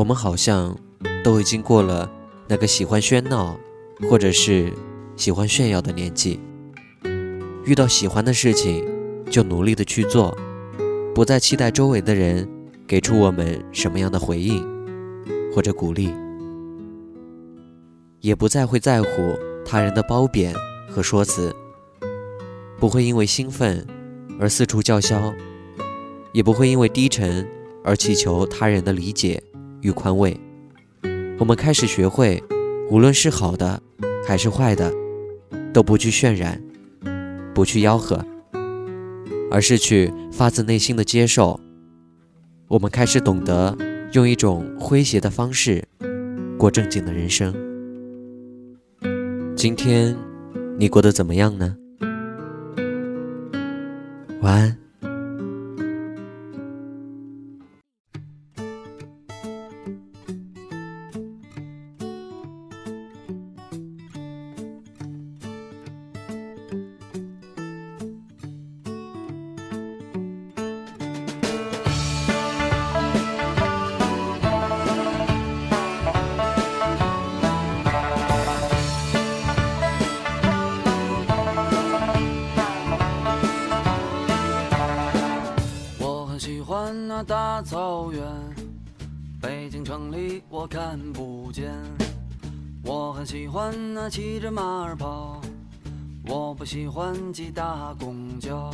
我们好像都已经过了那个喜欢喧闹，或者是喜欢炫耀的年纪。遇到喜欢的事情，就努力的去做，不再期待周围的人给出我们什么样的回应或者鼓励，也不再会在乎他人的褒贬和说辞，不会因为兴奋而四处叫嚣，也不会因为低沉而祈求他人的理解。与宽慰，我们开始学会，无论是好的还是坏的，都不去渲染，不去吆喝，而是去发自内心的接受。我们开始懂得用一种诙谐的方式过正经的人生。今天你过得怎么样呢？晚安。那大草原，北京城里我看不见。我很喜欢那骑着马儿跑，我不喜欢挤大公交。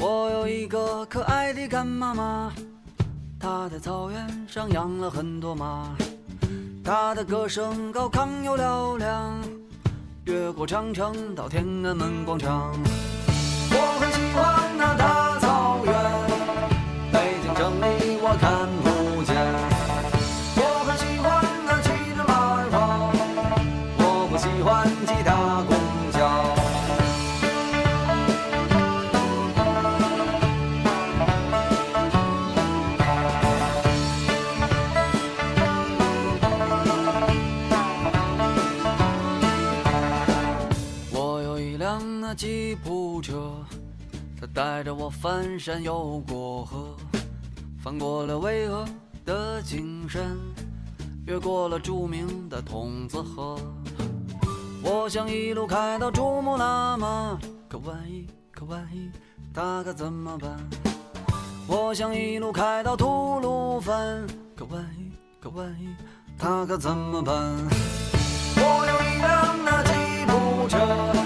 我有一个可爱的干妈妈，她在草原上养了很多马，她的歌声高亢又嘹亮，越过长城到天安门广场。那吉普车，它带着我翻山又过河。翻过了巍峨的金山，越过了著名的筒子河。我想一路开到珠穆朗玛，可万一，可万一，它可怎么办？我想一路开到吐鲁番，可万一，可万一，它可怎么办？我有一辆那吉普车，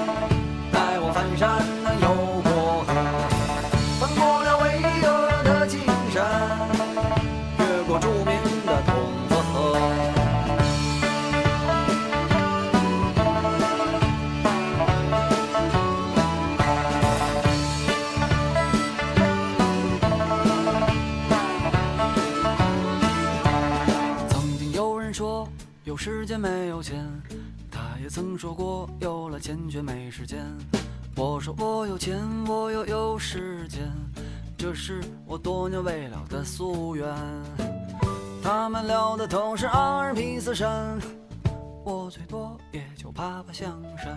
有时间没有钱，他也曾说过有了钱却没时间。我说我有钱，我又有时间，这是我多年未了的夙愿。他们聊的都是阿尔卑斯山，我最多也就爬爬香山。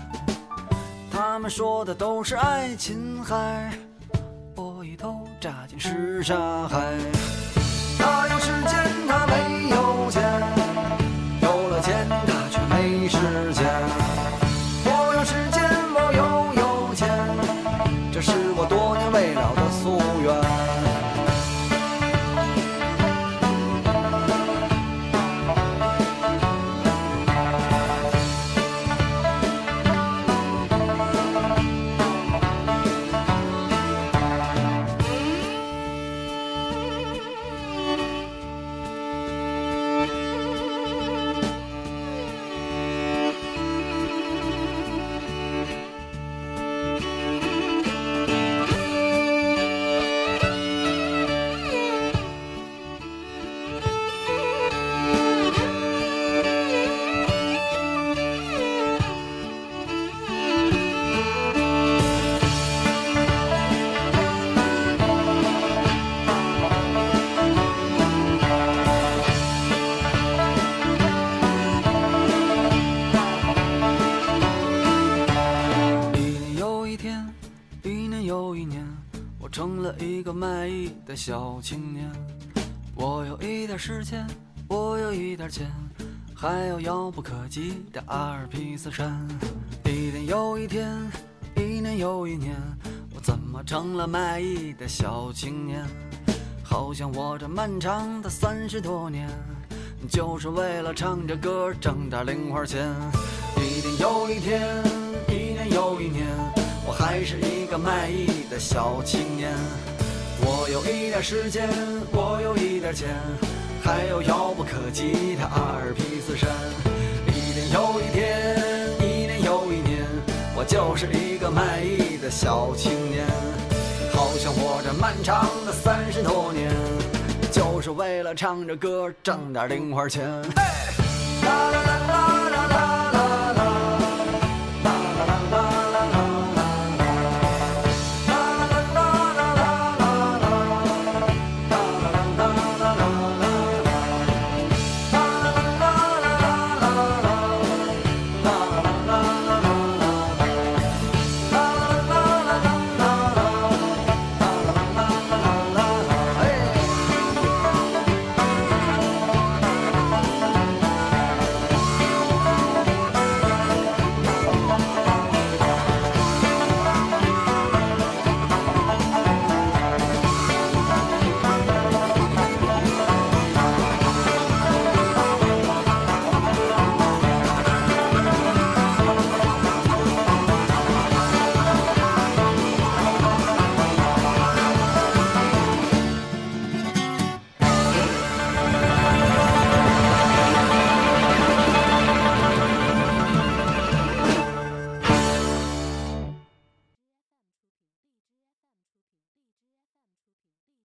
他们说的都是爱琴海，我一头扎进什刹海。这是我多一个卖艺的小青年，我有一点时间，我有一点钱，还有遥不可及的阿尔卑斯山。一天又一天，一年又一年，我怎么成了卖艺的小青年？好像我这漫长的三十多年，就是为了唱着歌挣点零花钱。一天又一天，一年又一年，我还是一个卖艺的小青年。我有一点时间，我有一点钱，还有遥不可及的阿尔卑斯山。一天又一天，一年又一年，我就是一个卖艺的小青年。好像我这漫长的三十多年，就是为了唱着歌挣点零花钱。嘿啦啦啦啦。